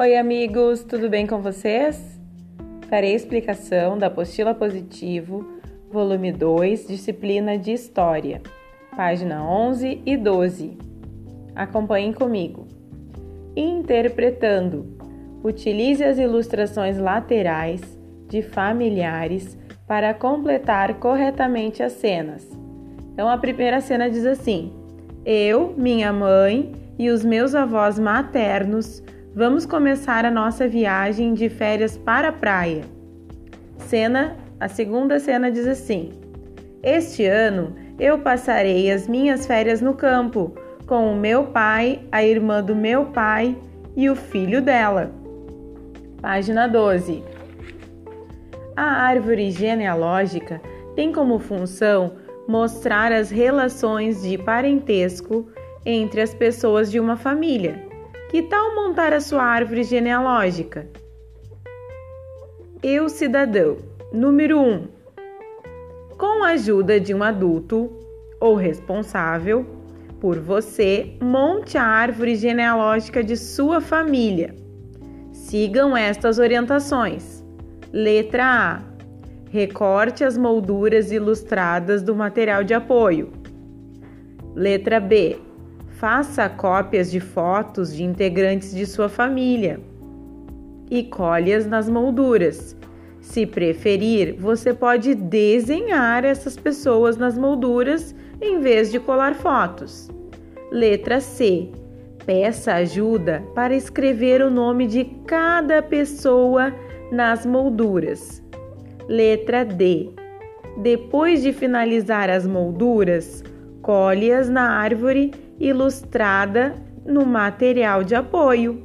Oi, amigos, tudo bem com vocês? Farei explicação da apostila positivo, volume 2, disciplina de História, página 11 e 12. Acompanhem comigo. Interpretando. Utilize as ilustrações laterais de familiares para completar corretamente as cenas. Então, a primeira cena diz assim: Eu, minha mãe e os meus avós maternos Vamos começar a nossa viagem de férias para a praia. Cena, a segunda cena diz assim: Este ano eu passarei as minhas férias no campo com o meu pai, a irmã do meu pai e o filho dela. Página 12. A árvore genealógica tem como função mostrar as relações de parentesco entre as pessoas de uma família que tal montar a sua árvore genealógica? Eu, cidadão. Número 1. Um, com a ajuda de um adulto ou responsável por você, monte a árvore genealógica de sua família. Sigam estas orientações. Letra A. Recorte as molduras ilustradas do material de apoio. Letra B Faça cópias de fotos de integrantes de sua família e colhe-as nas molduras. Se preferir, você pode desenhar essas pessoas nas molduras em vez de colar fotos. Letra C. Peça ajuda para escrever o nome de cada pessoa nas molduras. Letra D. Depois de finalizar as molduras, colhe-as na árvore ilustrada no material de apoio.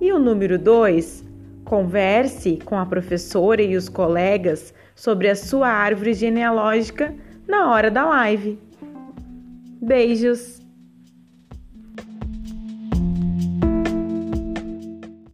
E o número 2, converse com a professora e os colegas sobre a sua árvore genealógica na hora da live. Beijos!